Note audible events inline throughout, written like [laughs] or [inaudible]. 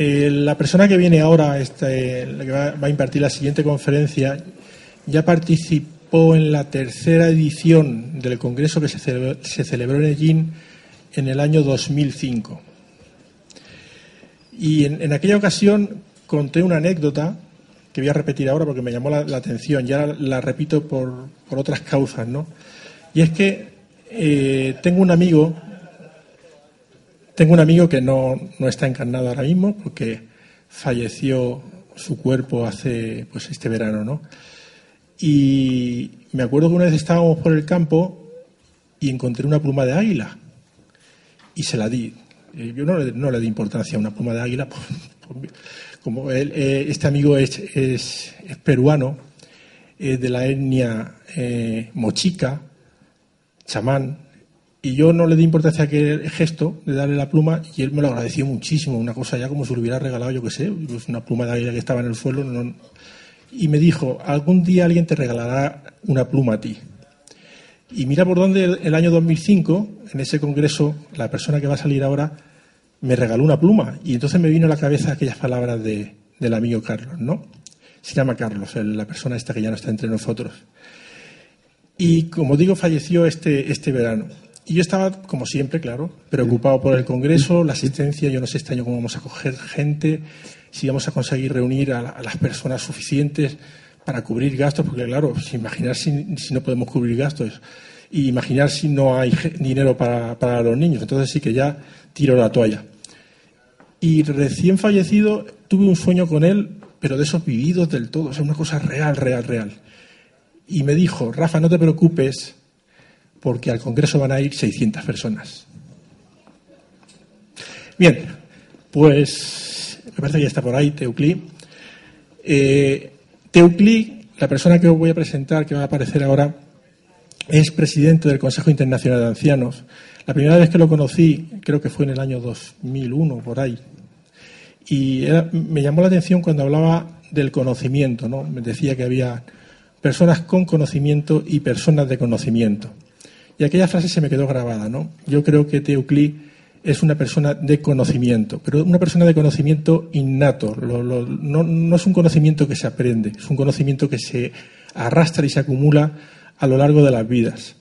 Eh, la persona que viene ahora, este, la que va, a impartir la siguiente conferencia, ya participó en la tercera edición del congreso que se celebró, en Egin en el año 2005. Y en, aquella ocasión conté una anécdota que voy a repetir ahora porque me llamó la, atención, ya la, repito por, otras causas, ¿no? Y es que eh, tengo un amigo tengo un amigo que no, está encarnado ahora mismo porque falleció su cuerpo hace pues este verano, ¿no? Y me acuerdo que una vez estábamos por el campo y encontré una pluma de águila y se la di. Eh, yo no le, no le di importancia a una pluma de águila, [laughs] como eh, este amigo es, es, peruano, de la etnia eh, mochica, chamán, y yo no le di importancia a aquel gesto de darle la pluma y él me lo agradeció muchísimo, una cosa ya como si lo hubiera regalado, yo qué sé, pues una pluma de águila que estaba en el suelo. Y me dijo, algún día alguien te regalará una pluma a ti. Y mira por dónde el año 2005, en ese congreso, la persona que va a salir ahora me regaló una pluma. Y entonces me vino a la cabeza aquellas palabras de, del amigo Carlos, ¿no? Se llama Carlos, la persona esta que ya no está entre nosotros. Y como digo, falleció este, este verano. Y yo estaba, como siempre, claro, preocupado por el Congreso, la asistencia. Yo no sé este año cómo vamos a coger gente, si vamos a conseguir reunir a, las personas suficientes para cubrir gastos, porque, claro, imaginar si, no podemos cubrir gastos y imaginar si no hay dinero para, para los niños. Entonces sí que ya tiro la toalla. Y recién fallecido tuve un sueño con él, pero de esos vividos del todo, o sea, una cosa real, real, real. Y me dijo, Rafa, no te preocupes, porque al Congreso van a ir 600 personas. Bien, pues me parece que ya está por ahí Teuclí. Eh, la persona que os voy a presentar, que va a aparecer ahora, es presidente del Consejo Internacional de Ancianos. La primera vez que lo conocí, creo que fue en el año 2001, por ahí. Y me llamó la atención cuando hablaba del conocimiento, ¿no? Me decía que había personas con conocimiento y personas de conocimiento. Y aquella frase se me quedó grabada, ¿no? Yo creo que Teuclí es una persona de conocimiento, pero una persona de conocimiento innato. no, es un conocimiento que se aprende, es un conocimiento que se arrastra y se acumula a lo largo de las vidas.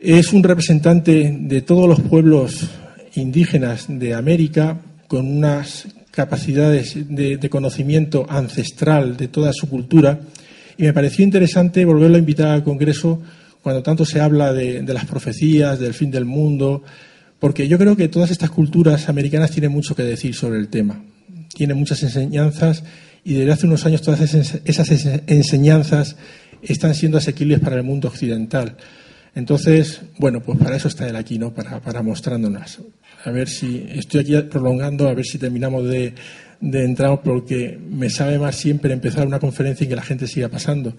Es un representante de todos los pueblos indígenas de América con unas capacidades de, de conocimiento ancestral de toda su cultura y me pareció interesante volverlo a invitar al Congreso cuando tanto se habla de, las profecías, del fin del mundo, porque yo creo que todas estas culturas americanas tienen mucho que decir sobre el tema, tienen muchas enseñanzas y desde hace unos años todas esas enseñanzas están siendo asequibles para el mundo occidental. Entonces, bueno, pues para eso está él aquí, ¿no? Para, para mostrándonos. A ver si estoy aquí prolongando, a ver si terminamos de, de entrar, porque me sabe más siempre empezar una conferencia y que la gente siga pasando.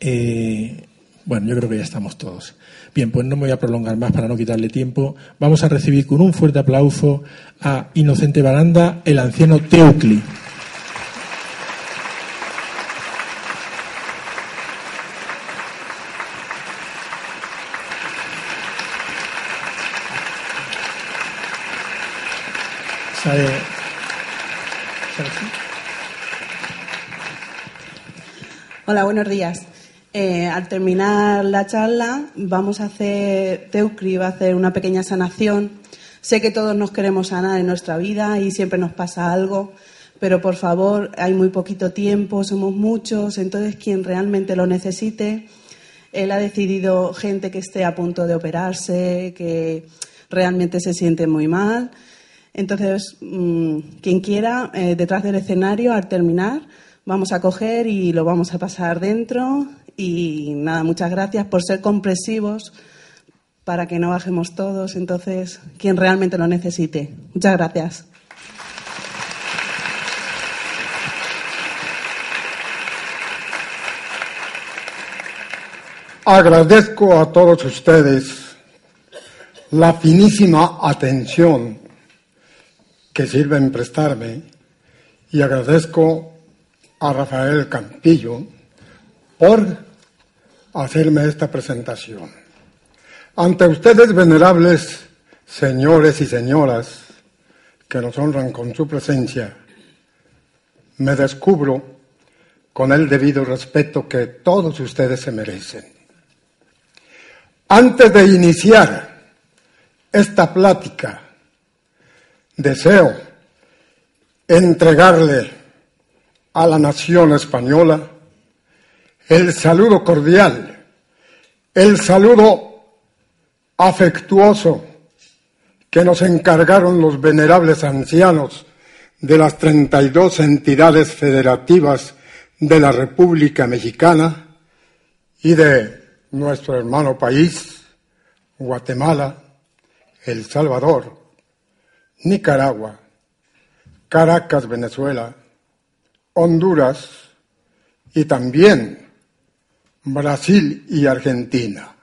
Eh, bueno, yo creo que ya estamos todos. Bien, pues no me voy a prolongar más para no quitarle tiempo. Vamos a recibir con un fuerte aplauso a Inocente Baranda, el anciano Teucli. Hola, buenos días. Eh, al terminar la charla, vamos a hacer, Teucri va a hacer una pequeña sanación. Sé que todos nos queremos sanar en nuestra vida y siempre nos pasa algo, pero por favor, hay muy poquito tiempo, somos muchos, entonces quien realmente lo necesite, él ha decidido gente que esté a punto de operarse, que realmente se siente muy mal. Entonces, mm, quien quiera, eh, detrás del escenario, al terminar, vamos a coger y lo vamos a pasar dentro y nada, muchas gracias por ser compresivos para que no bajemos todos. Entonces, quien realmente lo necesite. Muchas gracias. Agradezco a todos ustedes la finísima atención que sirven prestarme y agradezco a Rafael Campillo por hacerme esta presentación. Ante ustedes, venerables señores y señoras que nos honran con su presencia, me descubro con el debido respeto que todos ustedes se merecen. Antes de iniciar esta plática, deseo entregarle a la nación española el saludo cordial, el saludo afectuoso que nos encargaron los venerables ancianos de las 32 entidades federativas de la República Mexicana y de nuestro hermano país, Guatemala, El Salvador, Nicaragua, Caracas, Venezuela, Honduras y también Brasil y Argentina.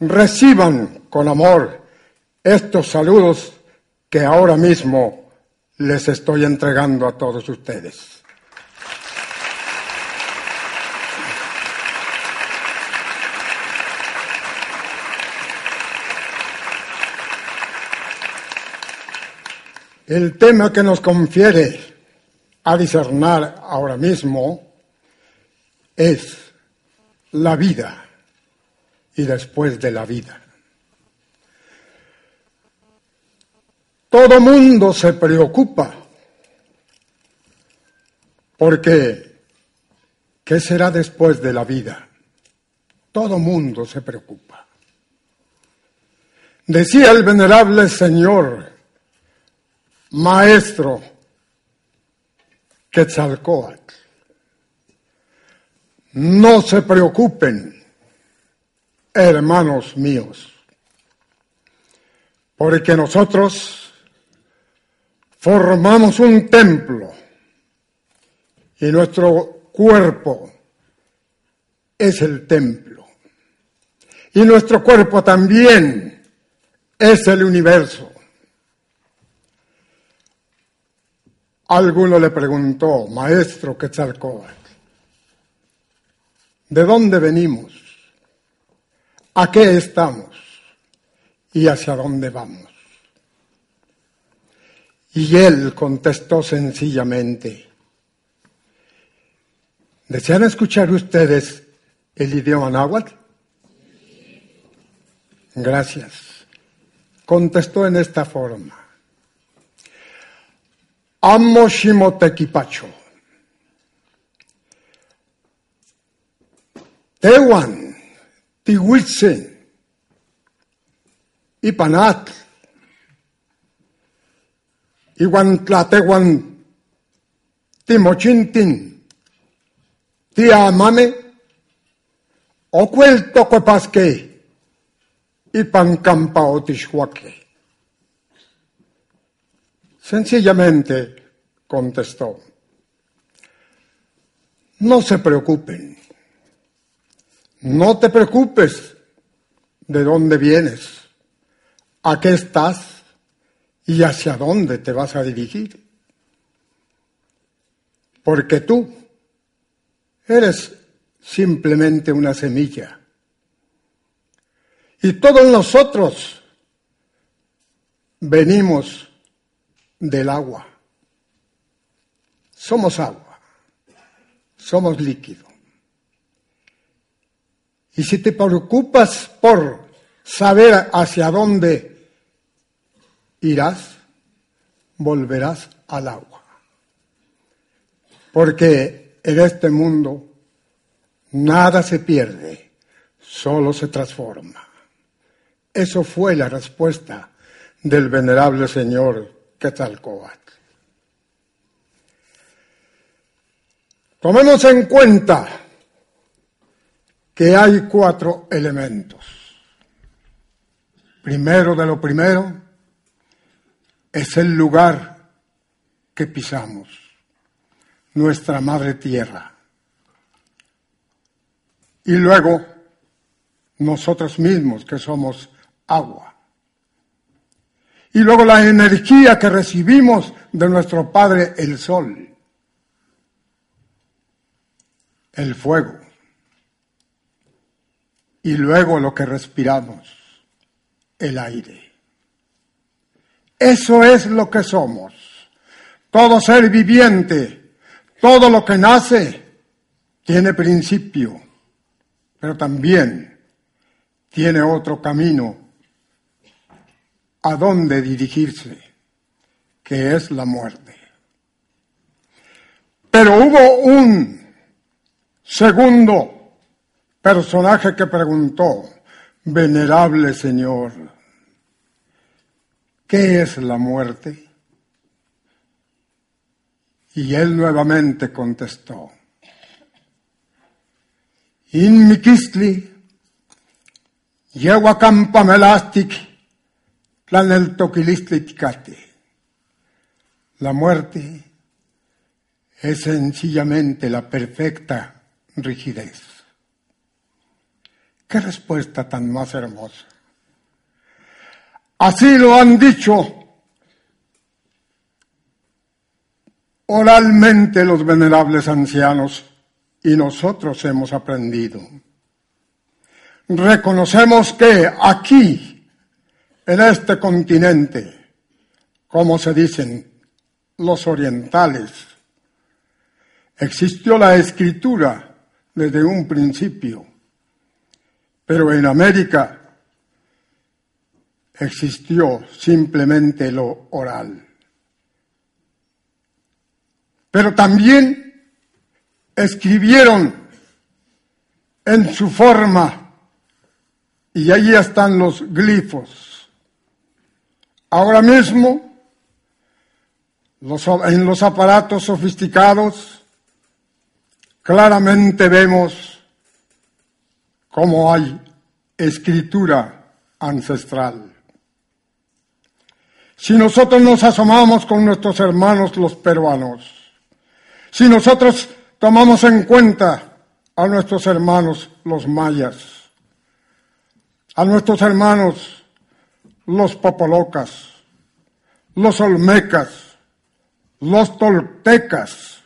Reciban con amor estos saludos que ahora mismo les estoy entregando a todos ustedes. El tema que nos confiere a discernar ahora mismo es la vida y después de la vida. Todo mundo se preocupa porque ¿qué será después de la vida? Todo mundo se preocupa. Decía el venerable Señor, Maestro Quetzalcoatl, no se preocupen, hermanos míos, porque nosotros formamos un templo y nuestro cuerpo es el templo. Y nuestro cuerpo también es el universo. Alguno le preguntó, maestro Quetzalcóatl, ¿de dónde venimos? ¿A qué estamos? ¿Y hacia dónde vamos? Y él contestó sencillamente, ¿desean escuchar ustedes el idioma náhuatl? Gracias. Contestó en esta forma. Amo Shimotequipacho. Tehuan, Tihuitzen, Ipanat, Iwan tlatewan timochintin tiamame ocuel tocoepasque ipan campa otixhuaque. Sencillamente contestó, no se preocupen, no te preocupes de dónde vienes, a qué estás, y hacia dónde te vas a dirigir. Porque tú eres simplemente una semilla. Y todos nosotros venimos del agua. Somos agua. Somos líquido. Y si te preocupas por saber hacia dónde irás, volverás al agua. Porque en este mundo nada se pierde, solo se transforma. Eso fue la respuesta del venerable señor Quetzalcoatl. Tomemos en cuenta que hay cuatro elementos. Primero de lo primero, es el lugar que pisamos, nuestra madre tierra. Y luego nosotros mismos que somos agua. Y luego la energía que recibimos de nuestro Padre el Sol, el fuego. Y luego lo que respiramos, el aire. Eso es lo que somos. Todo ser viviente, todo lo que nace, tiene principio, pero también tiene otro camino a dónde dirigirse, que es la muerte. Pero hubo un segundo personaje que preguntó, venerable Señor, ¿qué es la muerte? Y él nuevamente contestó, In mikistli, la muerte es sencillamente la perfecta rigidez. Qué respuesta tan más hermosa. Así lo han dicho oralmente los venerables ancianos y nosotros hemos aprendido. Reconocemos que aquí en este continente, como se dicen los orientales, existió la escritura desde un principio, pero en América existió simplemente lo oral. Pero también escribieron en su forma, y ahí están los glifos, Ahora mismo, en los aparatos sofisticados, claramente vemos cómo hay escritura ancestral. Si nosotros nos asomamos con nuestros hermanos los peruanos, si nosotros tomamos en cuenta a nuestros hermanos los mayas, a nuestros hermanos los popolocas, los olmecas, los toltecas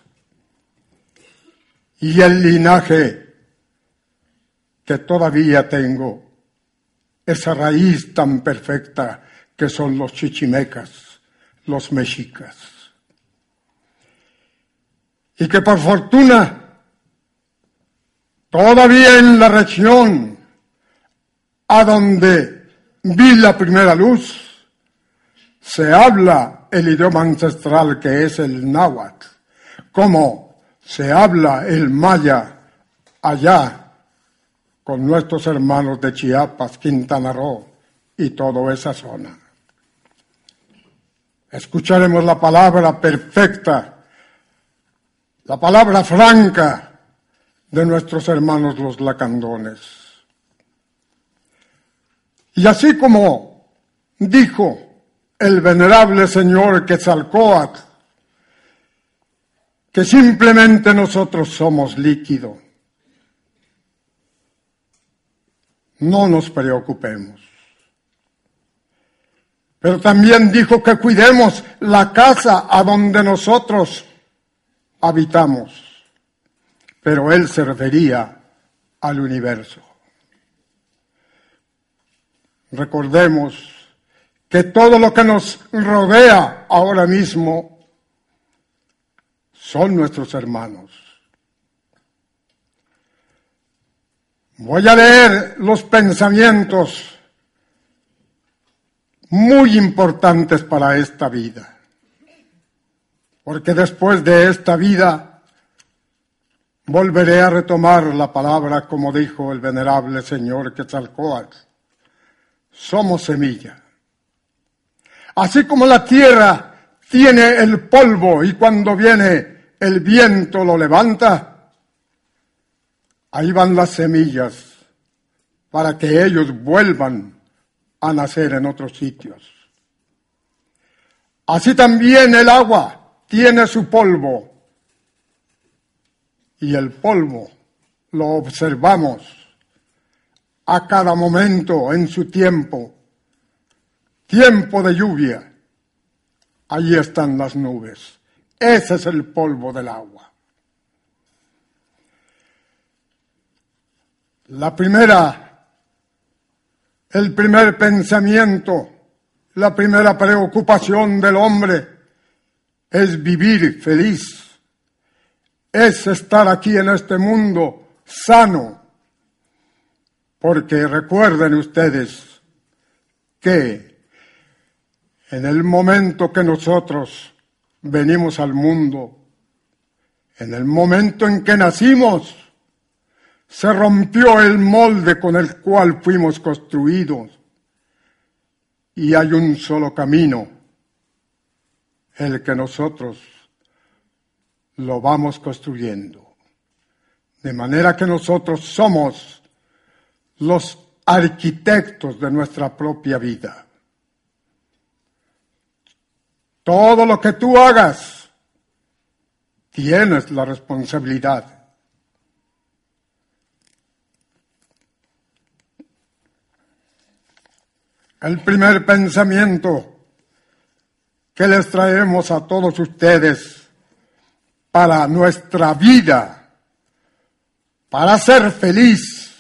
y el linaje que todavía tengo, esa raíz tan perfecta que son los chichimecas, los mexicas. Y que por fortuna, todavía en la región a donde vi la primera luz, se habla el idioma ancestral que es el náhuatl, como se habla el maya allá con nuestros hermanos de Chiapas, Quintana Roo y toda esa zona. Escucharemos la palabra perfecta, la palabra franca de nuestros hermanos los lacandones. Y así como dijo el venerable señor Quetzalcoatl, que simplemente nosotros somos líquido, no nos preocupemos. Pero también dijo que cuidemos la casa a donde nosotros habitamos. Pero él se refería al universo. Recordemos que todo lo que nos rodea ahora mismo son nuestros hermanos. Voy a leer los pensamientos muy importantes para esta vida, porque después de esta vida volveré a retomar la palabra como dijo el venerable señor Quetzalcoatl somos semilla. Así como la tierra tiene el polvo y cuando viene el viento lo levanta, ahí van las semillas para que ellos vuelvan a nacer en otros sitios. Así también el agua tiene su polvo y el polvo lo observamos a cada momento en su tiempo. Tiempo de lluvia. Allí están las nubes. Ese es el polvo del agua. La primera, el primer pensamiento, la primera preocupación del hombre es vivir feliz, es estar aquí en este mundo sano, porque recuerden ustedes que en el momento que nosotros venimos al mundo, en el momento en que nacimos, se rompió el molde con el cual fuimos construidos y hay un solo camino, el que nosotros lo vamos construyendo. De manera que nosotros somos los arquitectos de nuestra propia vida. Todo lo que tú hagas, tienes la responsabilidad el primer pensamiento que les traemos a todos ustedes para nuestra vida, para ser feliz,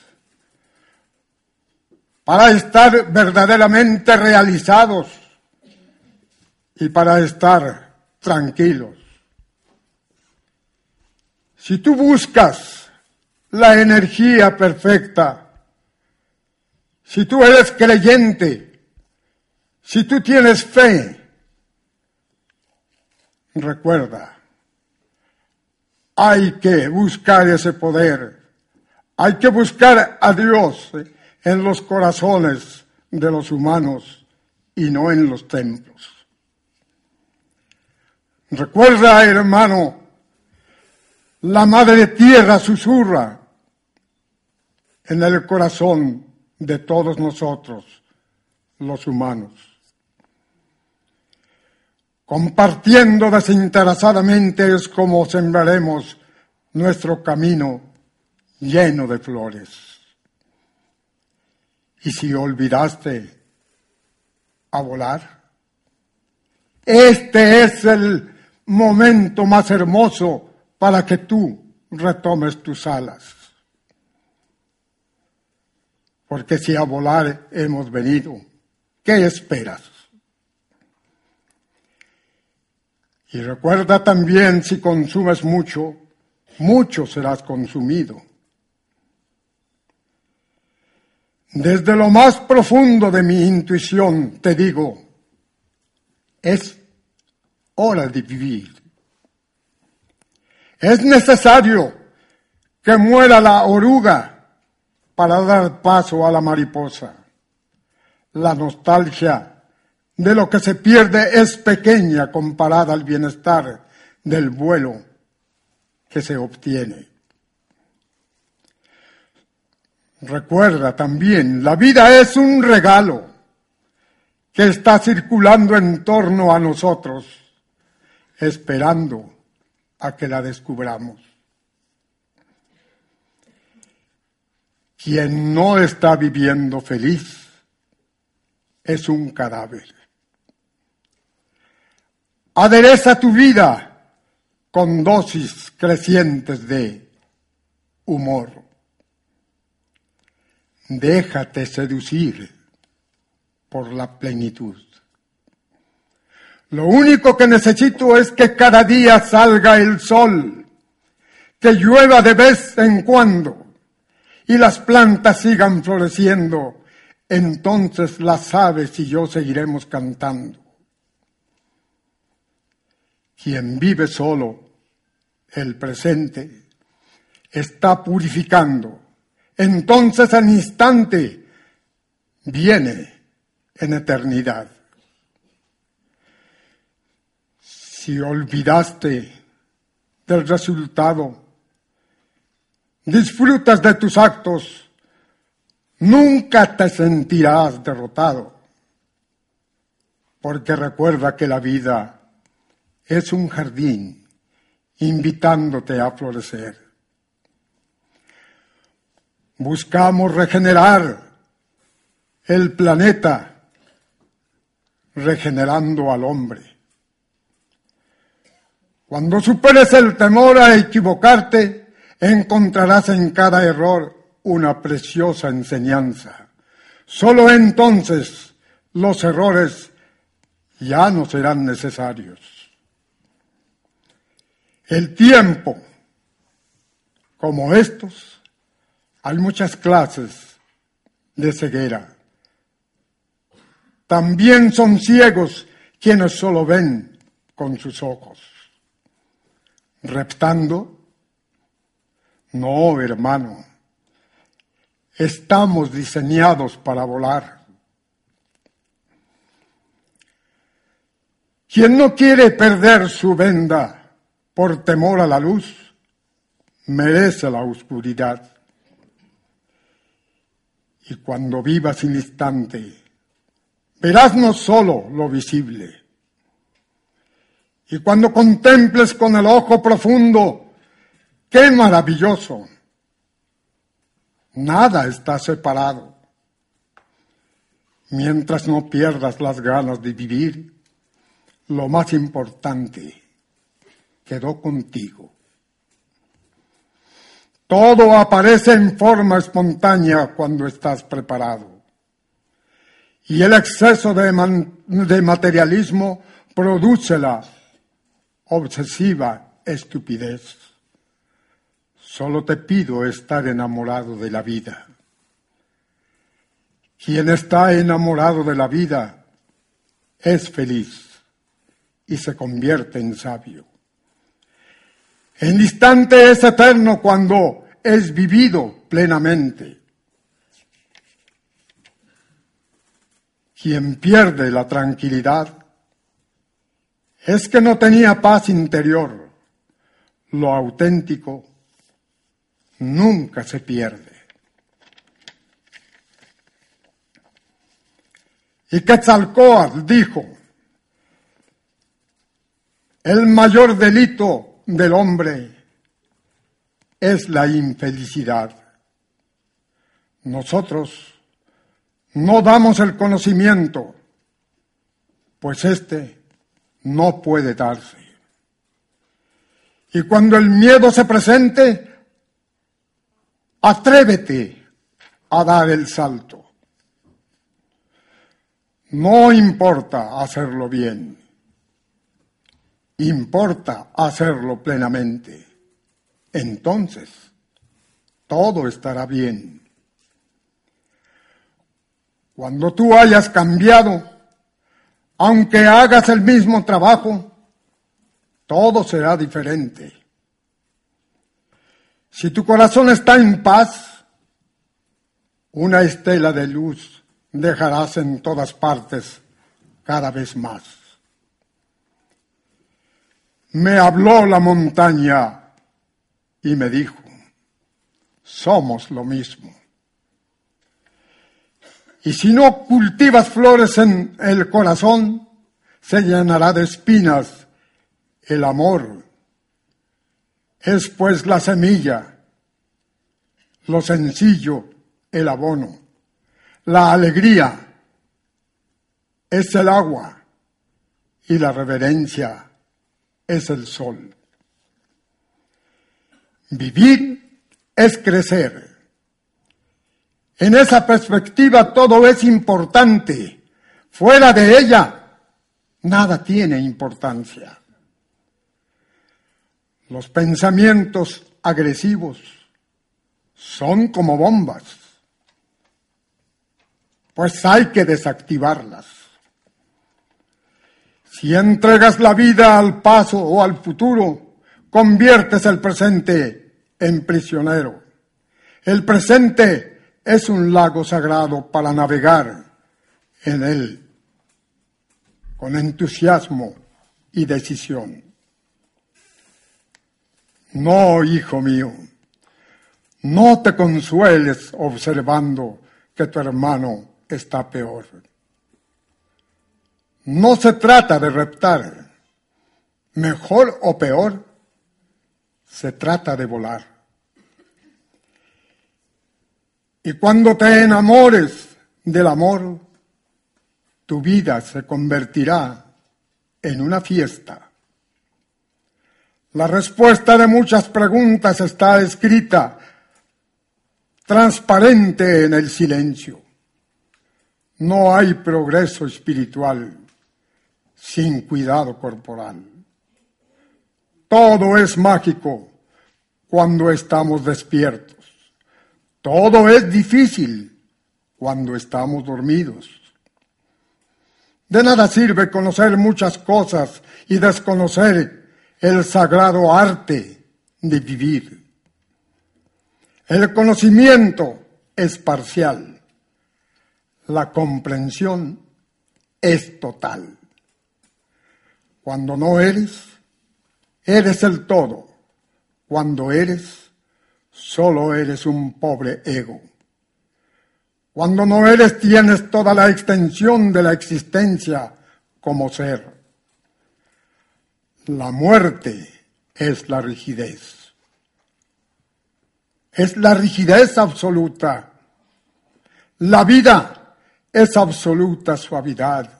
para estar verdaderamente realizados y para estar tranquilos. Si tú buscas la energía perfecta, si tú eres creyente, si tú tienes fe, recuerda, hay que buscar ese poder, hay que buscar a Dios en los corazones de los humanos y no en los templos. Recuerda, hermano, la Madre Tierra susurra en el corazón de todos nosotros, los humanos. Compartiendo desinteresadamente es como sembraremos nuestro camino lleno de flores. Y si olvidaste a volar, este es el momento más hermoso para que tú retomes tus alas. Porque si a volar hemos venido, ¿qué esperas? Y recuerda también, si consumes mucho, mucho serás consumido. Desde lo más profundo de mi intuición te digo, es hora de vivir. Es necesario que muera la oruga para dar paso a la mariposa. La nostalgia de lo que se pierde es pequeña comparada al bienestar del vuelo que se obtiene. Recuerda también, la vida es un regalo que está circulando en torno a nosotros, esperando a que la descubramos. Quien no está viviendo feliz es un cadáver. Adereza tu vida con dosis crecientes de humor. Déjate seducir por la plenitud. Lo único que necesito es que cada día salga el sol, que llueva de vez en cuando y las plantas sigan floreciendo. Entonces las aves y yo seguiremos cantando. Quien vive solo el presente está purificando. Entonces al instante viene en eternidad. Si olvidaste del resultado, disfrutas de tus actos, nunca te sentirás derrotado, porque recuerda que la vida es un jardín invitándote a florecer. Buscamos regenerar el planeta, regenerando al hombre. Cuando superes el temor a equivocarte, encontrarás en cada error una preciosa enseñanza. Solo entonces los errores ya no serán necesarios. El tiempo, como estos, hay muchas clases de ceguera. También son ciegos quienes solo ven con sus ojos. Reptando, no, hermano, estamos diseñados para volar. Quien no quiere perder su venda por temor a la luz, merece la oscuridad. Y cuando vivas el instante, verás no solo lo visible. Y cuando contemples con el ojo profundo, qué maravilloso. Nada está separado. Mientras no pierdas las ganas de vivir, lo más importante quedó contigo. Todo aparece en forma espontánea cuando estás preparado. Y el exceso de, materialismo produce la obsesiva estupidez. Solo te pido estar enamorado de la vida. Quien está enamorado de la vida es feliz y se convierte en sabio. El instante es eterno cuando es vivido plenamente. Quien pierde la tranquilidad es que no tenía paz interior. Lo auténtico nunca se pierde. Y Quetzalcoatl dijo, el mayor delito del hombre es la infelicidad. Nosotros no damos el conocimiento, pues éste no puede darse. Y cuando el miedo se presente, atrévete a dar el salto. No importa hacerlo bien importa hacerlo plenamente. Entonces, todo estará bien. Cuando tú hayas cambiado, aunque hagas el mismo trabajo, todo será diferente. Si tu corazón está en paz, una estela de luz dejarás en todas partes cada vez más me habló la montaña y me dijo, somos lo mismo. Y si no cultivas flores en el corazón, se llenará de espinas el amor. Es pues la semilla, lo sencillo, el abono. La alegría es el agua y la reverencia es el sol. Vivir es crecer. En esa perspectiva todo es importante. Fuera de ella, nada tiene importancia. Los pensamientos agresivos son como bombas, pues hay que desactivarlas. Si entregas la vida al paso o al futuro, conviertes el presente en prisionero. El presente es un lago sagrado para navegar en él con entusiasmo y decisión. No, hijo mío, no te consueles observando que tu hermano está peor. No se trata de reptar, mejor o peor, se trata de volar. Y cuando te enamores del amor, tu vida se convertirá en una fiesta. La respuesta de muchas preguntas está escrita transparente en el silencio. No hay progreso espiritual sin cuidado corporal. Todo es mágico cuando estamos despiertos. Todo es difícil cuando estamos dormidos. De nada sirve conocer muchas cosas y desconocer el sagrado arte de vivir. El conocimiento es parcial, la comprensión es total. Cuando no eres, eres el todo. Cuando eres, solo eres un pobre ego. Cuando no eres, tienes toda la extensión de la existencia como ser. La muerte es la rigidez. Es la rigidez absoluta. La vida es absoluta suavidad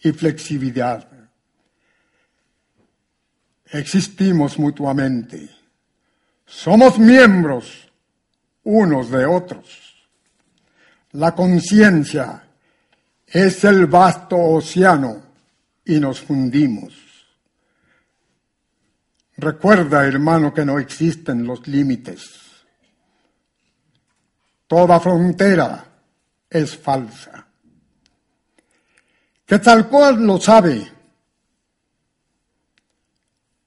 y flexibilidad. Existimos mutuamente. Somos miembros unos de otros. La conciencia es el vasto océano y nos fundimos. Recuerda, hermano, que no existen los límites. Toda frontera es falsa. Que tal cual lo sabe.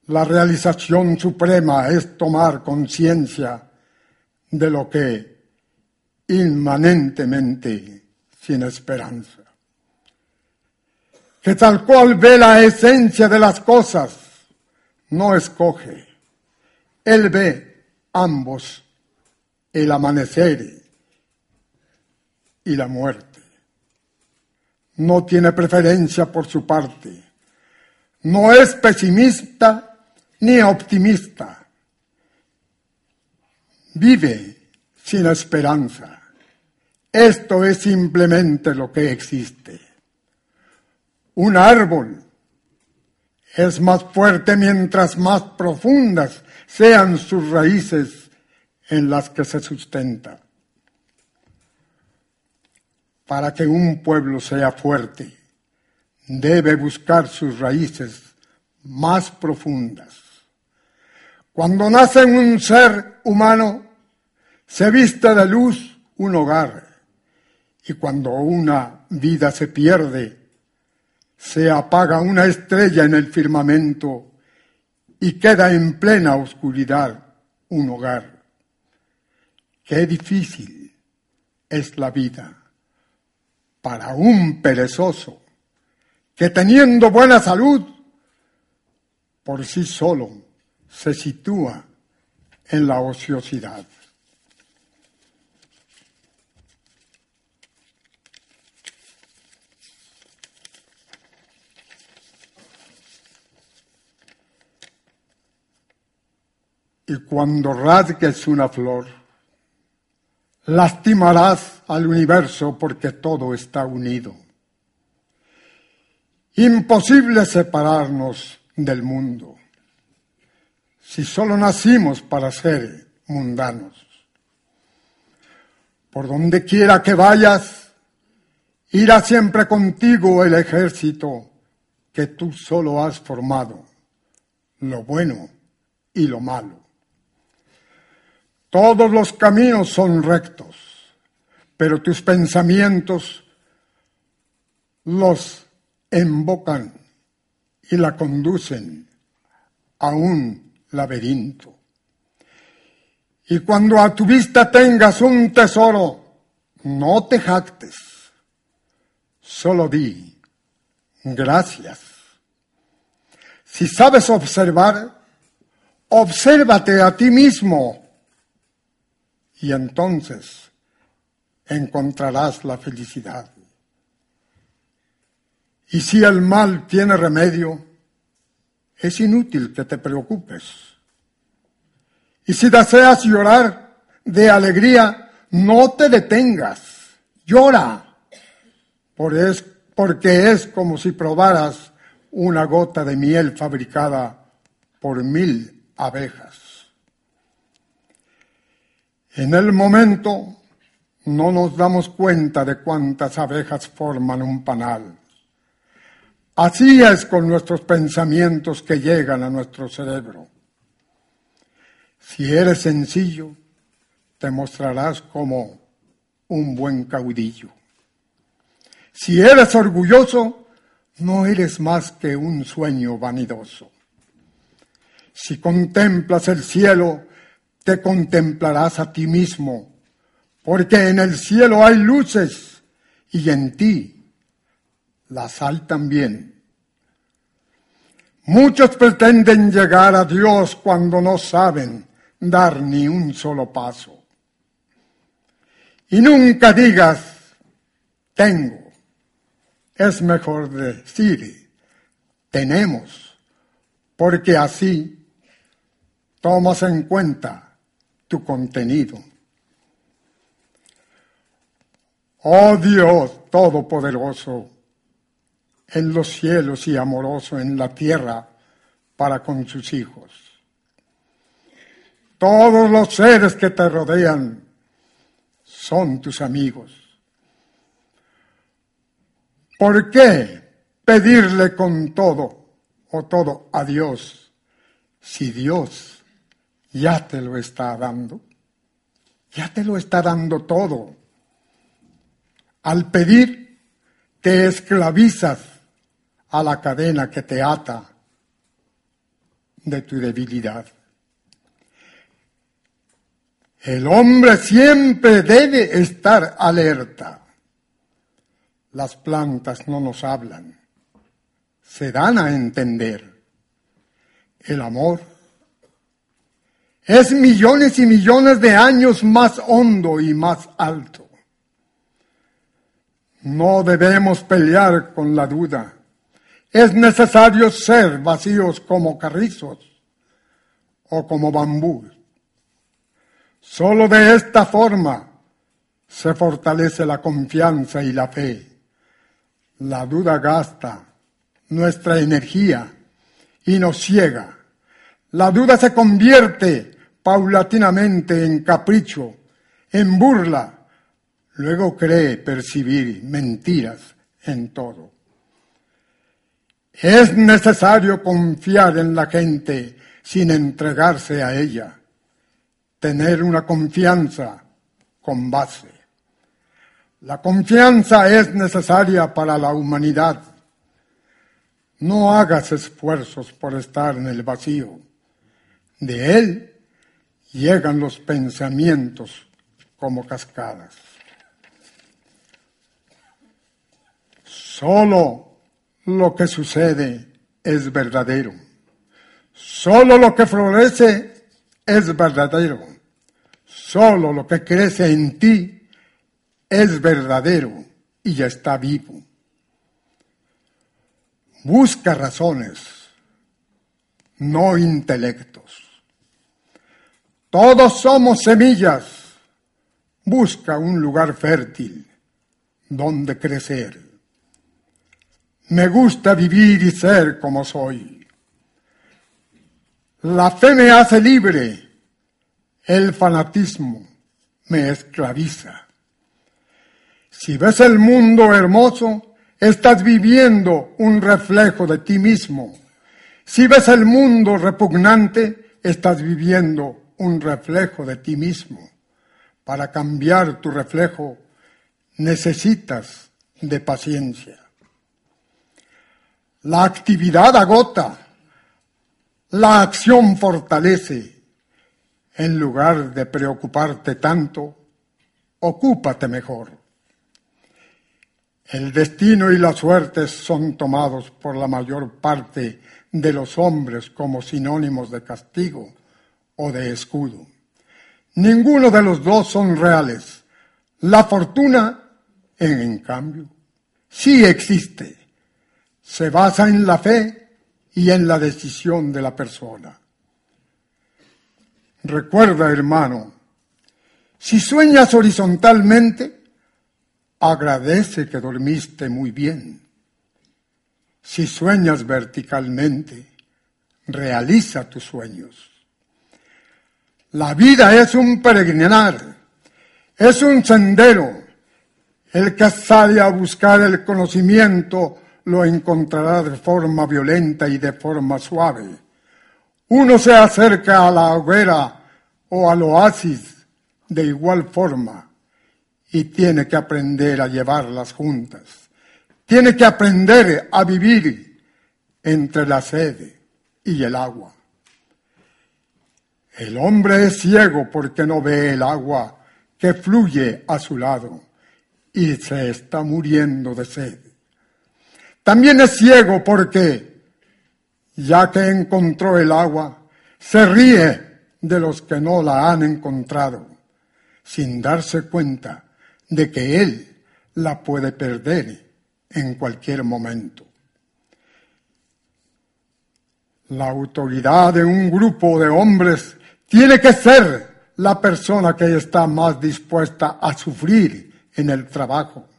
La realización suprema es tomar conciencia de lo que inmanentemente sin esperanza. Que tal cual ve la esencia de las cosas no escoge. Él ve ambos, el amanecer y la muerte. No tiene preferencia por su parte. No es pesimista ni optimista. Vive sin esperanza. Esto es simplemente lo que existe. Un árbol es más fuerte mientras más profundas sean sus raíces en las que se sustenta. Para que un pueblo sea fuerte, debe buscar sus raíces más profundas. Cuando nace un ser humano, se viste de luz un hogar, y cuando una vida se pierde, se apaga una estrella en el firmamento y queda en plena oscuridad un hogar. Qué difícil es la vida para un perezoso que teniendo buena salud, por sí solo se sitúa en la ociosidad. Y cuando rasgues una flor, lastimarás al universo porque todo está unido. Imposible separarnos del mundo si solo nacimos para ser mundanos. Por donde quiera que vayas, irá siempre contigo el ejército que tú solo has formado, lo bueno y lo malo. Todos los caminos son rectos, pero tus pensamientos los embocan y la conducen a un laberinto. Y cuando a tu vista tengas un tesoro, no te jactes, solo di gracias. Si sabes observar, obsérvate a ti mismo y entonces encontrarás la felicidad. Y si el mal tiene remedio, es inútil que te preocupes. Y si deseas llorar de alegría, No te detengas, llora, porque es como si probaras una gota de miel fabricada por mil abejas. En el momento no nos damos cuenta de cuántas abejas forman un panal. Así es con nuestros pensamientos que llegan a nuestro cerebro. Si eres sencillo, te mostrarás como un buen caudillo. Si eres orgulloso, no eres más que un sueño vanidoso. Si contemplas el cielo, te contemplarás a ti mismo, porque en el cielo hay luces y en ti las hay también. Muchos pretenden llegar a Dios cuando no saben dar ni un solo paso. Y nunca digas, tengo. Es mejor decir, tenemos, porque así tomas en cuenta tu contenido. Oh Dios Todopoderoso, en los cielos y amoroso en la tierra para con sus hijos. Todos los seres que te rodean son tus amigos. ¿Por qué pedirle con todo o todo a Dios si Dios ya te lo está dando? Ya te lo está dando todo. Al pedir, te esclavizas a la cadena que te ata de tu debilidad. El hombre siempre debe estar alerta. Las plantas no nos hablan, se dan a entender. El amor es millones y millones de años más hondo y más alto. No debemos pelear con la duda. Es necesario ser vacíos como carrizos o como bambú Solo de esta forma se fortalece la confianza y la fe. La duda gasta nuestra energía y nos ciega. La duda se convierte paulatinamente en capricho, en burla. Luego cree percibir mentiras en todo. Es necesario confiar en la gente sin entregarse a ella tener una confianza con base. La confianza es necesaria para la humanidad. No hagas esfuerzos por estar en el vacío. De él llegan los pensamientos como cascadas. Solo lo que sucede es verdadero. Solo lo que florece es verdadero. Solo lo que crece en ti es verdadero y ya está vivo. Busca razones, no intelectos. Todos somos semillas. Busca un lugar fértil donde crecer. Me gusta vivir y ser como soy. La fe me hace libre, el fanatismo me esclaviza. Si ves el mundo hermoso, estás viviendo un reflejo de ti mismo. Si ves el mundo repugnante, estás viviendo un reflejo de ti mismo. Para cambiar tu reflejo necesitas de paciencia. La actividad agota, la acción fortalece. En lugar de preocuparte tanto, ocúpate mejor. El destino y la suerte son tomados por la mayor parte de los hombres como sinónimos de castigo o de escudo. Ninguno de los dos son reales. La fortuna, en, cambio, sí existe. Se basa en la fe y en la decisión de la persona. Recuerda, hermano, Si sueñas horizontalmente, agradece que dormiste muy bien. Si sueñas verticalmente, realiza tus sueños. La vida es un peregrinar, es un sendero. El que sale a buscar el conocimiento lo encontrará de forma violenta y de forma suave. Uno se acerca a la hoguera o al oasis de igual forma y tiene que aprender a llevarlas juntas. Tiene que aprender a vivir entre la sed y el agua. El hombre es ciego porque no ve el agua que fluye a su lado y se está muriendo de sed. También es ciego porque, ya que encontró el agua, se ríe de los que no la han encontrado, sin darse cuenta de que él la puede perder en cualquier momento. La autoridad de un grupo de hombres tiene que ser la persona que está más dispuesta a sufrir en el trabajo.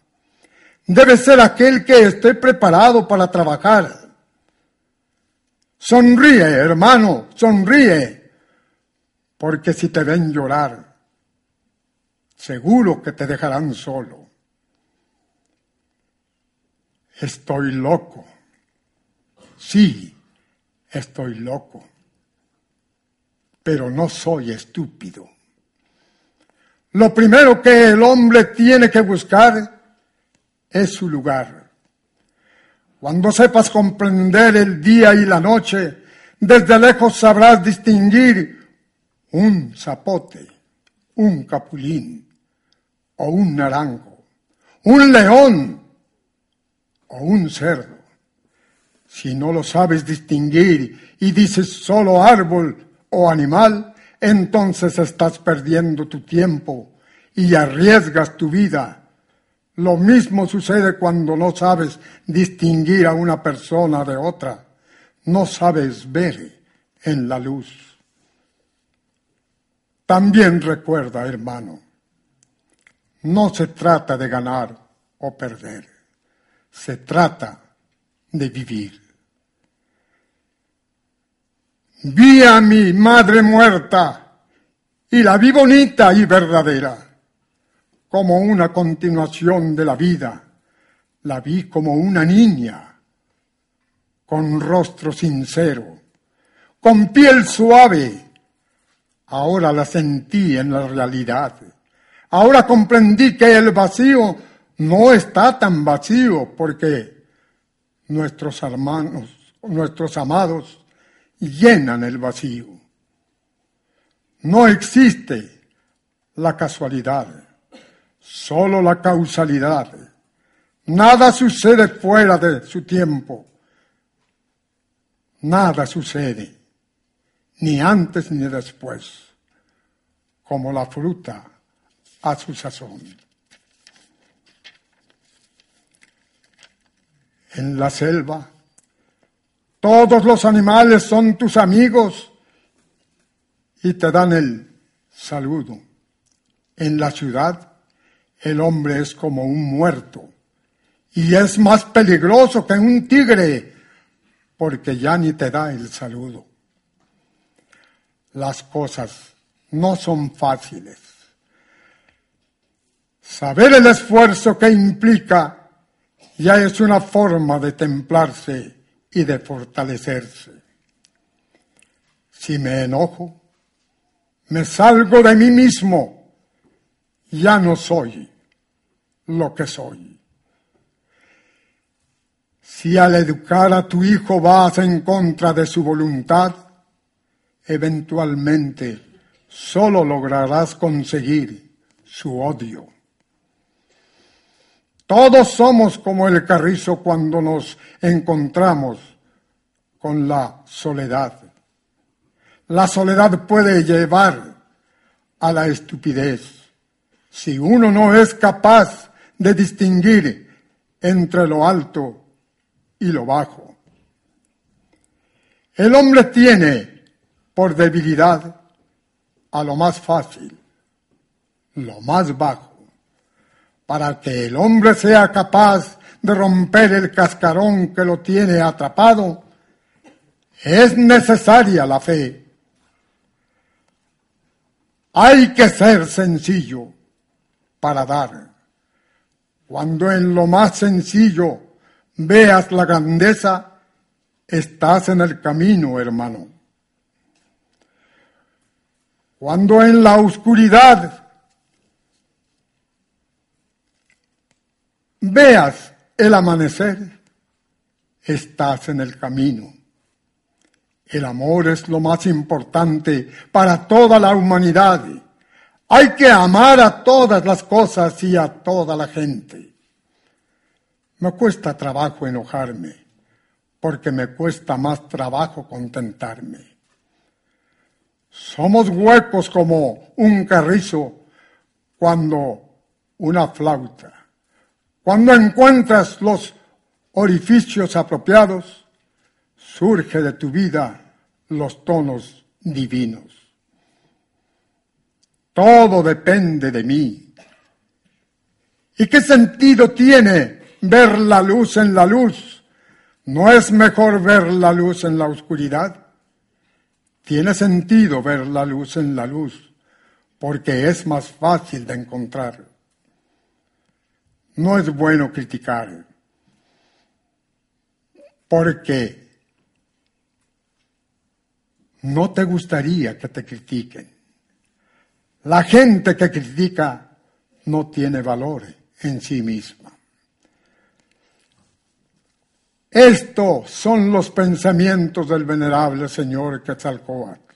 Debe ser aquel que esté preparado para trabajar. Sonríe, hermano, sonríe, porque si te ven llorar, seguro que te dejarán solo. Estoy loco. Sí, estoy loco pero no soy estúpido. Lo primero que el hombre tiene que buscar es su lugar. Cuando sepas comprender el día y la noche, desde lejos sabrás distinguir un zapote, un capulín o un naranjo, un león o un cerdo. Si no lo sabes distinguir y dices solo árbol o animal, entonces estás perdiendo tu tiempo y arriesgas tu vida. Lo mismo sucede cuando no sabes distinguir a una persona de otra, no sabes ver en la luz. También recuerda, hermano, no se trata de ganar o perder, se trata de vivir. Vi a mi madre muerta y la vi bonita y verdadera, como una continuación de la vida. La vi como una niña, con rostro sincero, con piel suave. Ahora la sentí en la realidad. Ahora comprendí que el vacío no está tan vacío porque nuestros hermanos, nuestros amados, llenan el vacío. No existe la casualidad, solo la causalidad. Nada sucede fuera de su tiempo. Nada sucede, ni antes ni después, como la fruta a su sazón. En la selva, todos los animales son tus amigos y te dan el saludo. En la ciudad el hombre es como un muerto y es más peligroso que un tigre porque ya ni te da el saludo. Las cosas no son fáciles. Saber el esfuerzo que implica ya es una forma de templarse y de fortalecerse. Si me enojo, me salgo de mí mismo, ya no soy lo que soy. Si al educar a tu hijo vas en contra de su voluntad, eventualmente solo lograrás conseguir su odio. Todos somos como el carrizo cuando nos encontramos con la soledad. La soledad puede llevar a la estupidez si uno no es capaz de distinguir entre lo alto y lo bajo. El hombre tiene por debilidad a lo más fácil, lo más bajo, para que el hombre sea capaz de romper el cascarón que lo tiene atrapado, es necesaria la fe. Hay que ser sencillo para dar. Cuando en lo más sencillo veas la grandeza, estás en el camino, hermano. Cuando en la oscuridad veas el amanecer, estás en el camino. El amor es lo más importante para toda la humanidad. Hay que amar a todas las cosas y a toda la gente. Me cuesta trabajo enojarme, porque me cuesta más trabajo contentarme. Somos huecos como un carrizo cuando una flauta. Cuando encuentras los orificios apropiados, surge de tu vida los tonos divinos. Todo depende de mí. ¿Y qué sentido tiene ver la luz en la luz? ¿No es mejor ver la luz en la oscuridad? Tiene sentido ver la luz en la luz, porque es más fácil de encontrar. No es bueno criticar, porque no te gustaría que te critiquen. La gente que critica no tiene valor en sí misma. Estos son los pensamientos del venerable señor Quetzalcóatl.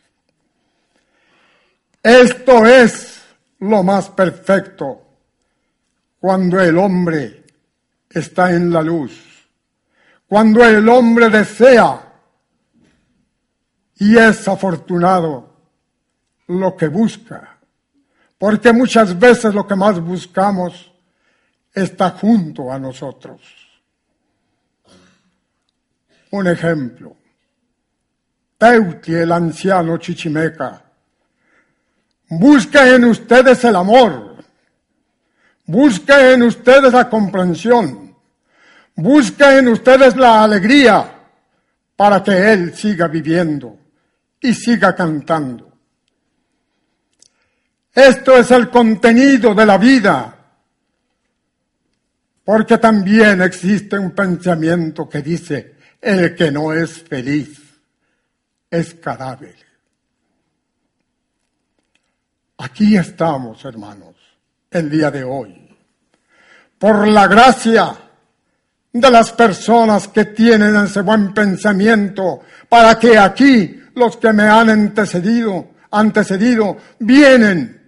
Esto es lo más perfecto cuando el hombre está en la luz, cuando el hombre desea y es afortunado lo que busca, porque muchas veces lo que más buscamos está junto a nosotros. Un ejemplo. Teuti, el anciano chichimeca, busca en ustedes el amor, busca en ustedes la comprensión, busca en ustedes la alegría para que Él siga viviendo y siga cantando. Esto es el contenido de la vida, porque también existe un pensamiento que dice, el que no es feliz es cadáver. Aquí estamos, hermanos, el día de hoy. Por la gracia de las personas que tienen ese buen pensamiento, para que aquí los que me han antecedido, antecedido vienen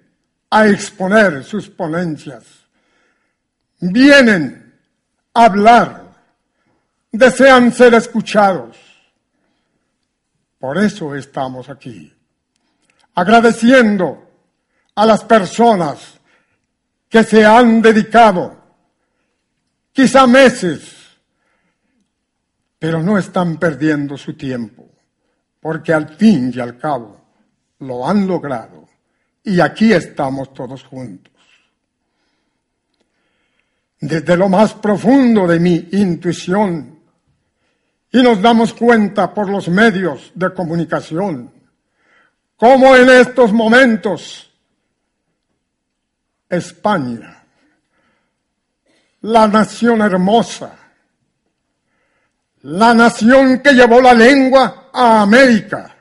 a exponer sus ponencias. Vienen a hablar desean ser escuchados. Por eso estamos aquí, agradeciendo a las personas que se han dedicado, quizá meses, pero no están perdiendo su tiempo, porque al fin y al cabo lo han logrado y aquí estamos todos juntos. Desde lo más profundo de mi intuición y nos damos cuenta por los medios de comunicación cómo en estos momentos España, la nación hermosa, la nación que llevó la lengua a América,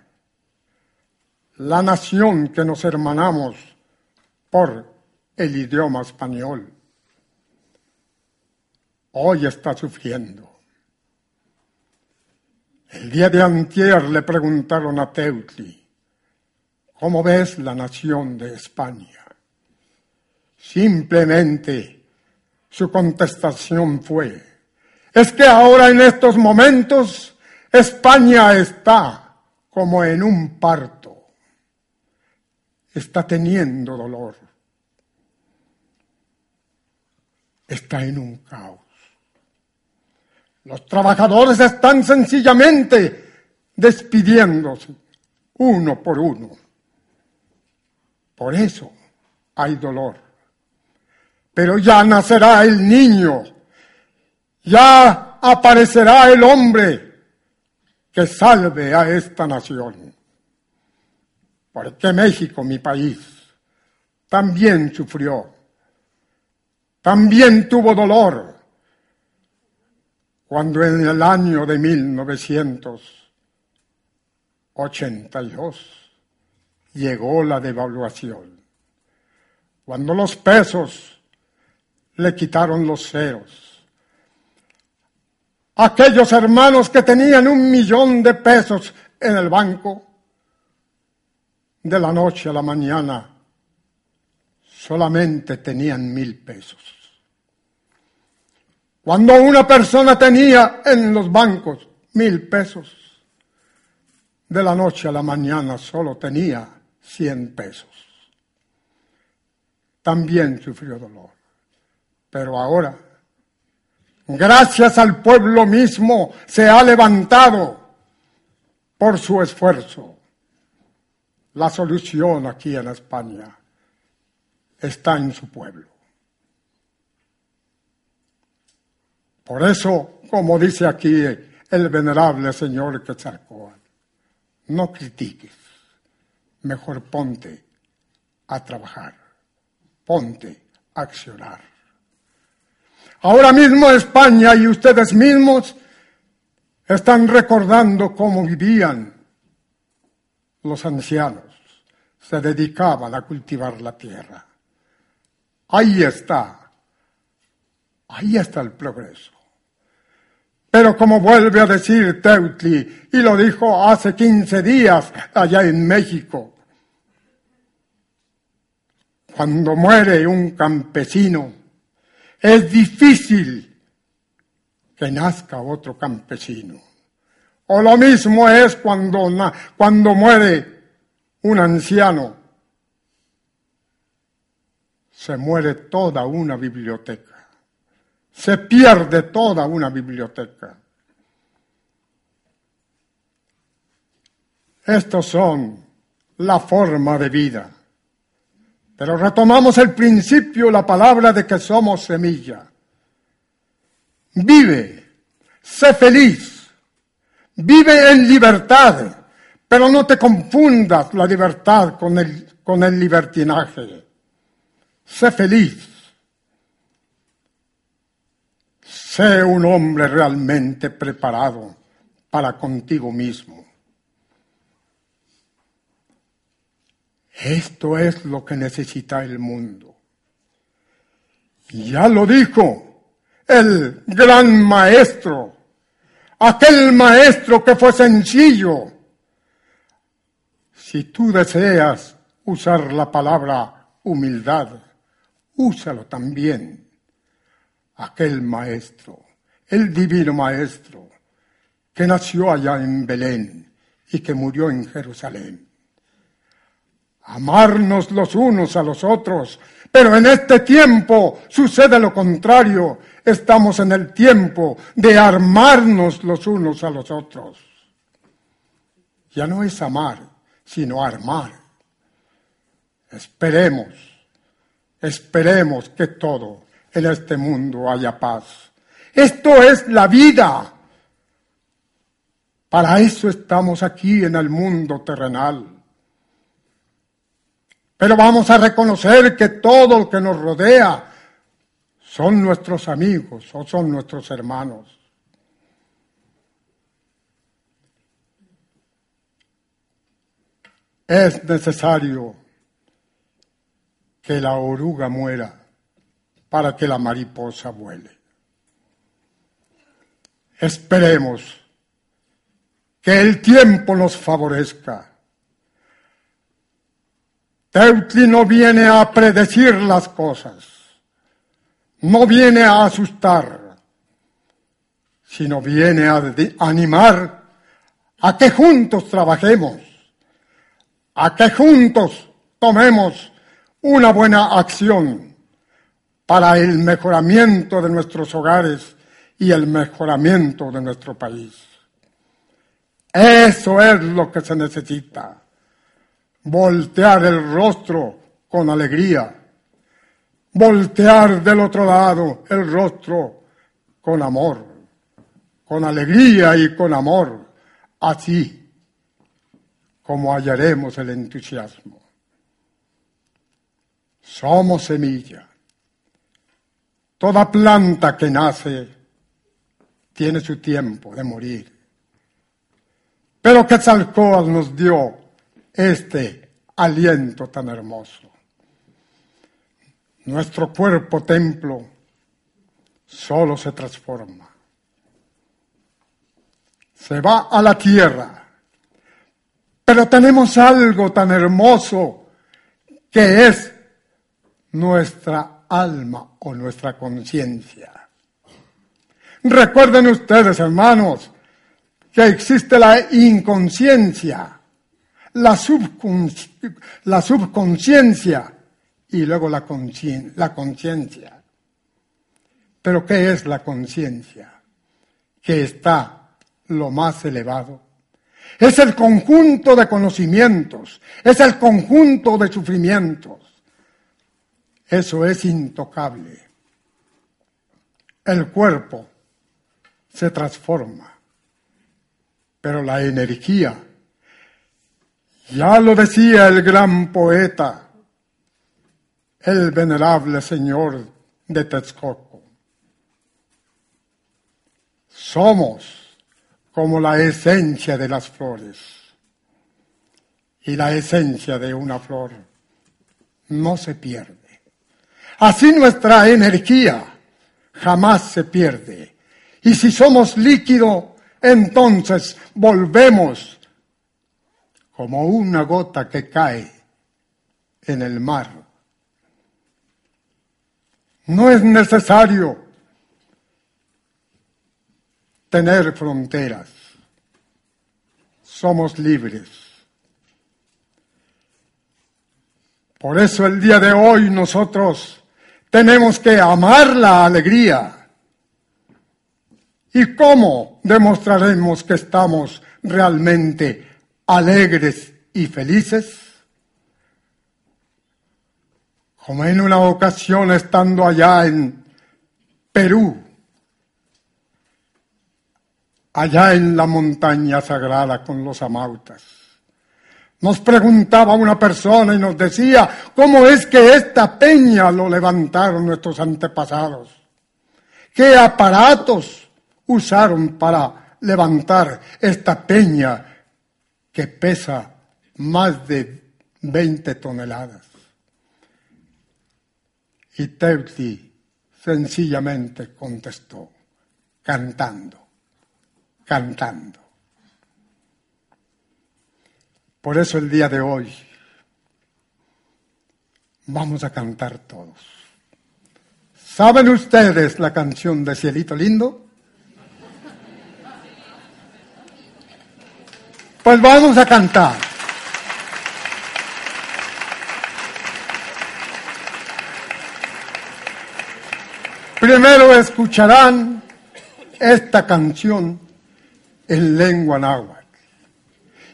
la nación que nos hermanamos por el idioma español, hoy está sufriendo. El día de antier le preguntaron a Teutli, ¿cómo ves la nación de España? Simplemente su contestación fue, es que ahora en estos momentos España está como en un parto, está teniendo dolor, está en un caos. Los trabajadores están sencillamente despidiéndose uno por uno. Por eso hay dolor. Pero ya nacerá el niño, ya aparecerá el hombre que salve a esta nación. Porque México, mi país, también sufrió, también tuvo dolor cuando en el año de 1982 llegó la devaluación. Cuando los pesos le quitaron los ceros. Aquellos hermanos que tenían un millón de pesos en el banco, de la noche a la mañana, solamente tenían mil pesos. Cuando una persona tenía en los bancos mil pesos, de la noche a la mañana solo tenía 100 pesos. También sufrió dolor. Pero ahora, gracias al pueblo mismo, se ha levantado por su esfuerzo. La solución aquí en España está en su pueblo. Por eso, como dice aquí el venerable señor Quetzalcóatl, no critiques mejor ponte a trabajar, ponte a accionar. Ahora mismo España y ustedes mismos están recordando cómo vivían los ancianos, se dedicaban a cultivar la tierra. Ahí está, ahí está el progreso. Pero como vuelve a decir Teutli, y lo dijo hace 15 días allá en México, cuando muere un campesino, es difícil que nazca otro campesino. O lo mismo es cuando, cuando muere un anciano. Se muere toda una biblioteca. Se pierde toda una biblioteca. Estos son la forma de vida. Pero retomamos el principio, la palabra de que somos semilla. Vive, sé feliz, vive en libertad, pero no te confundas la libertad con el, con el libertinaje. Sé feliz. Sé un hombre realmente preparado para contigo mismo. Esto es lo que necesita el mundo. Ya lo dijo el gran maestro, aquel maestro que fue sencillo. Si tú deseas usar la palabra humildad, úsalo también. Aquel maestro, el divino maestro, que nació allá en Belén y que murió en Jerusalén amarnos los unos a los otros. Pero en este tiempo sucede lo contrario. Estamos en el tiempo de armarnos los unos a los otros. Ya no es amar, sino armar. Esperemos, esperemos que todo en este mundo haya paz. Esto es la vida. Para eso estamos aquí en el mundo terrenal. Pero vamos a reconocer que todo lo que nos rodea son nuestros amigos o son nuestros hermanos. Es necesario que la oruga muera para que la mariposa vuele. Esperemos que el tiempo nos favorezca Teutli no viene a predecir las cosas, no viene a asustar, sino viene a animar a que juntos trabajemos, a que juntos tomemos una buena acción para el mejoramiento de nuestros hogares y el mejoramiento de nuestro país. Eso es lo que se necesita voltear el rostro con alegría voltear del otro lado el rostro con amor, con alegría y con amor, así como hallaremos el entusiasmo. Somos semilla. Toda planta que nace tiene su tiempo de morir. Pero Quetzalcóatl nos dio este aliento tan hermoso. Nuestro cuerpo templo solo se transforma. Se va a la tierra. Pero tenemos algo tan hermoso que es nuestra alma o nuestra conciencia. Recuerden ustedes, hermanos, que existe la inconsciencia, la, subconsciencia y luego la conciencia. Pero ¿qué es la conciencia? Que está lo más elevado. Es el conjunto de conocimientos, es el conjunto de sufrimientos. Eso es intocable. El cuerpo se transforma pero la energía, ya lo decía el gran poeta, el venerable señor de Texcoco, somos como la esencia de las flores. Y la esencia de una flor no se pierde. Así nuestra energía jamás se pierde. Y si somos líquido, entonces volvemos como una gota que cae en el mar. No es necesario tener fronteras. Somos libres. Por eso el día de hoy nosotros tenemos que amar la alegría ¿Y cómo demostraremos que estamos realmente alegres y felices? Como en una ocasión estando allá en Perú, allá en la montaña sagrada con los amautas. Nos preguntaba una persona y nos decía, ¿cómo es que esta peña lo levantaron nuestros antepasados? ¿Qué aparatos usaron para levantar esta peña que pesa más de 20 toneladas. Y Teutli sencillamente contestó, cantando, cantando. Por eso el día de hoy vamos a cantar todos. ¿Saben ustedes la canción de Cielito Lindo? Pues vamos a cantar. Primero escucharán esta canción en lengua náhuatl.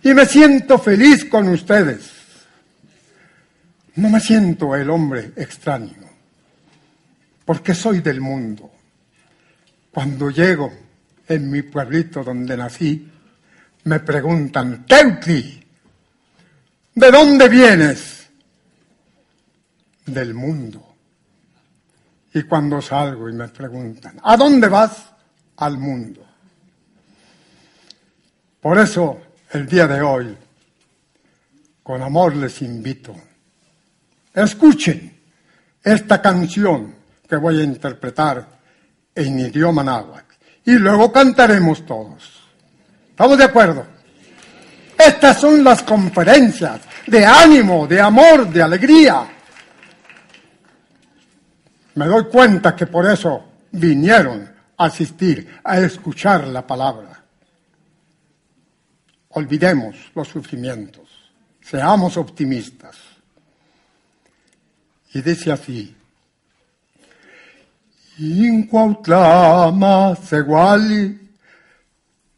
Y me siento feliz con ustedes. No me siento el hombre extraño, porque soy del mundo. Cuando llego en mi pueblito donde nací, me preguntan, Teutli, ¿de dónde vienes? Del mundo. Y cuando salgo y me preguntan, ¿a dónde vas? Al mundo. Por eso, el día de hoy, con amor les invito, escuchen esta canción que voy a interpretar en idioma náhuatl y luego cantaremos todos. ¿Estamos de acuerdo? Estas son las conferencias de ánimo, de amor, de alegría. Me doy cuenta que por eso vinieron a asistir, a escuchar la palabra. Olvidemos los sufrimientos, seamos optimistas. Y dice así, Incuautlama seguali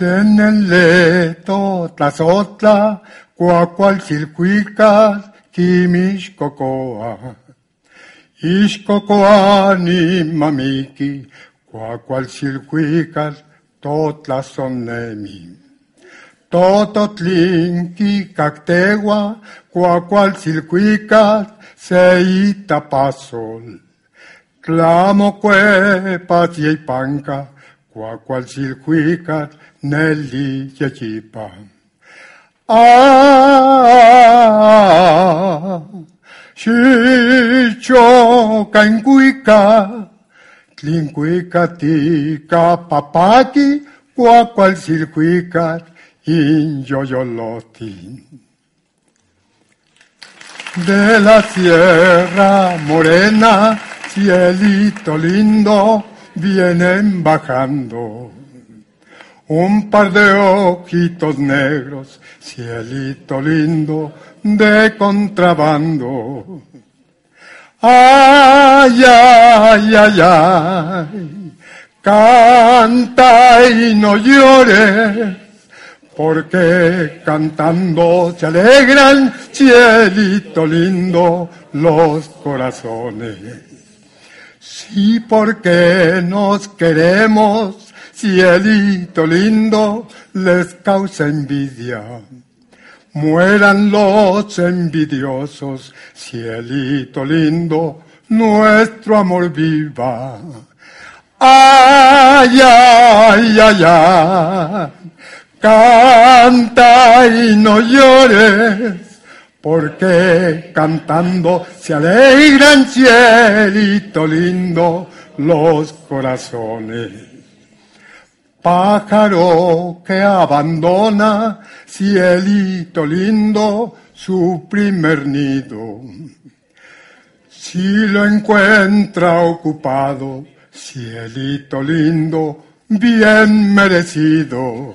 se nelle tota sotla, qua qual chi mi scocoa. Iscocoa ni mamiki qua qual tot la sonnemi. Totot linki cactegua, qua qual silquica seita tapasol Clamo que patia panca, qua qualsil quicat nelli ciacipa. Ah, si cioca in quica, tlin quica tica papaki, qua qualsil quicat in gioiolotti. la sierra morena, cielito lindo, vienen bajando. Un par de ojitos negros, cielito lindo, de contrabando. Ay, ay, ay, ay, canta y no llores porque cantando se alegran, cielito lindo, los corazones. Sí, porque nos queremos, cielito lindo, les causa envidia. Mueran los envidiosos, cielito lindo, nuestro amor viva. Ay, ay, ay, ay. Canta y no llores, porque cantando se alegran cielito lindo los corazones. Pájaro que abandona, cielito lindo, su primer nido. Si lo encuentra ocupado, cielito lindo, bien merecido.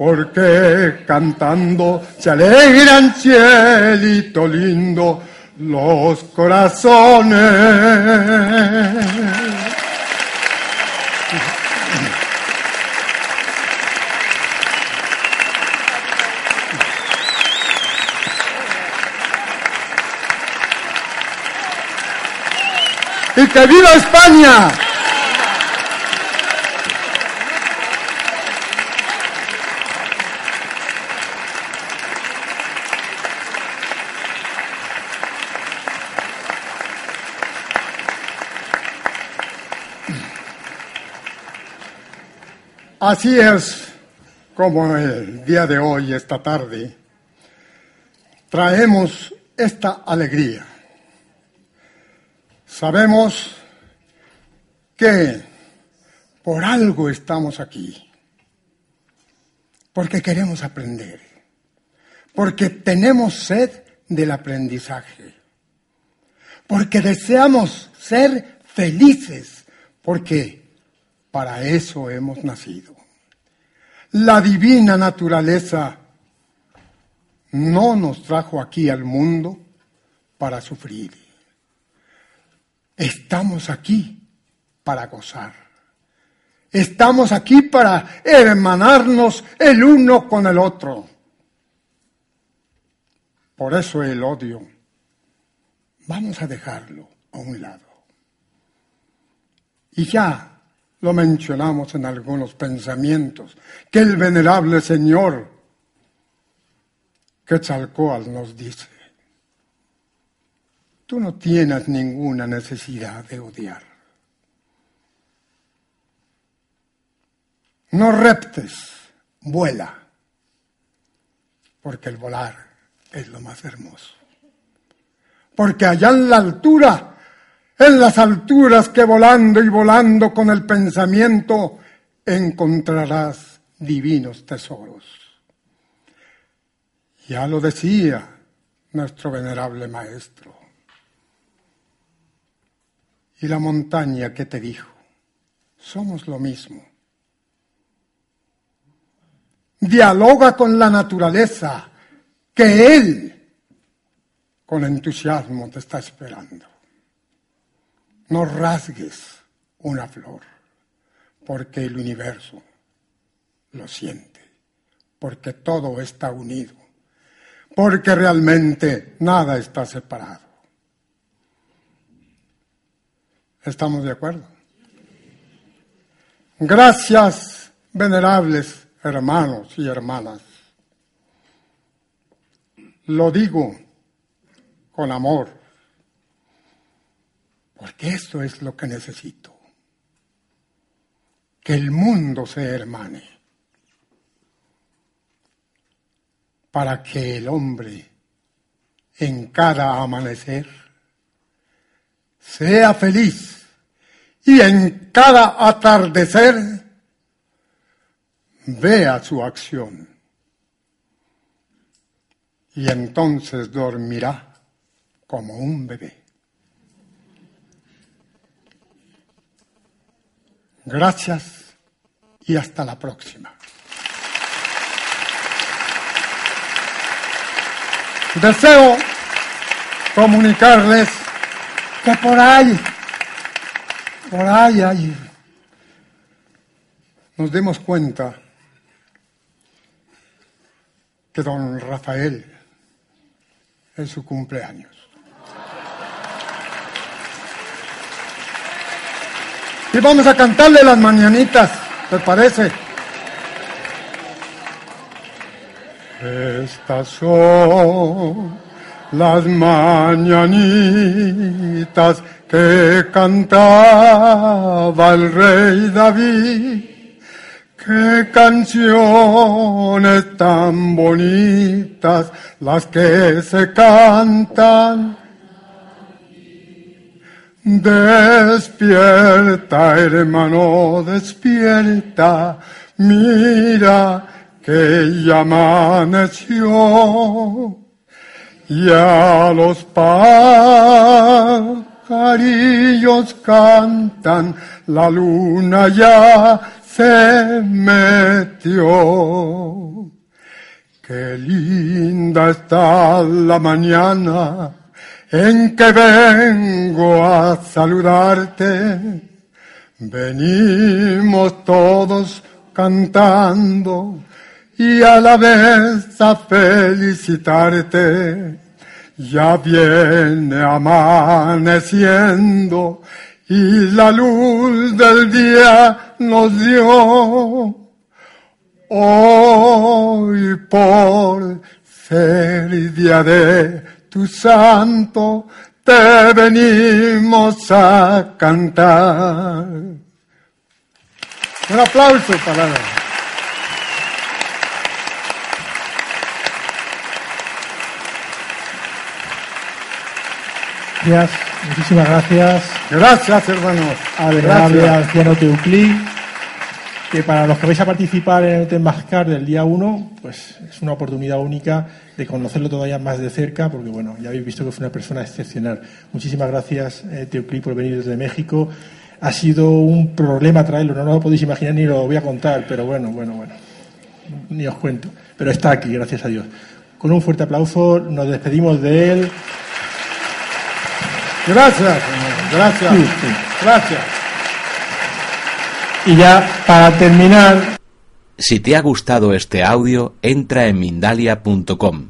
porque cantando se alegran cielito lindo los corazones. [laughs] ¡Y que viva España! Así es como el día de hoy, esta tarde, traemos esta alegría. Sabemos que por algo estamos aquí, porque queremos aprender, porque tenemos sed del aprendizaje, porque deseamos ser felices, porque para eso hemos nacido. La divina naturaleza no nos trajo aquí al mundo para sufrir. Estamos aquí para gozar. Estamos aquí para hermanarnos el uno con el otro. Por eso el odio. Vamos a dejarlo a un lado. Y ya lo mencionamos en algunos pensamientos, que el venerable Señor Quetzalcoatl nos dice, tú no tienes ninguna necesidad de odiar. No reptes, vuela, porque el volar es lo más hermoso. Porque allá en la altura, en las alturas que volando y volando con el pensamiento, encontrarás divinos tesoros. Ya lo decía nuestro venerable maestro. Y la montaña que te dijo, somos lo mismo. Dialoga con la naturaleza, que Él con entusiasmo te está esperando. No rasgues una flor, porque el universo lo siente, porque todo está unido, porque realmente nada está separado. ¿Estamos de acuerdo? Gracias, venerables hermanos y hermanas. Lo digo con amor, porque esto es lo que necesito. Que el mundo se hermane para que el hombre en cada amanecer sea feliz y en cada atardecer vea su acción. Y entonces dormirá como un bebé. Gracias y hasta la próxima. Deseo comunicarles que por ahí, por ahí, ahí, nos demos cuenta que don Rafael es su cumpleaños. Y vamos a cantarle las mañanitas, ¿te parece? Estas son las mañanitas que cantaba el rey David. Qué canciones tan bonitas las que se cantan. Despierta, hermano, despierta, mira que ya amaneció. Ya los pajarillos cantan, la luna ya se metió. Qué linda está la mañana en que vengo a saludarte. Venimos todos cantando y a la vez a felicitarte. Ya viene amaneciendo y la luz del día nos dio. Hoy por ser día de tu santo, te venimos a cantar. Un aplauso para él. Gracias, muchísimas gracias. Gracias, hermanos. Al venerable anciano Teuclí, que para los que vais a participar en el Temazcar del día 1, pues es una oportunidad única de conocerlo todavía más de cerca, porque bueno, ya habéis visto que fue una persona excepcional. Muchísimas gracias, eh, Teuclí, por venir desde México. Ha sido un problema traerlo, no, no lo podéis imaginar ni lo voy a contar, pero bueno, bueno, bueno, ni os cuento. Pero está aquí, gracias a Dios. Con un fuerte aplauso nos despedimos de él. Gracias. Gracias. Sí, sí. Gracias. Y ya, para terminar, Si te ha gustado este audio, entra en Mindalia.com.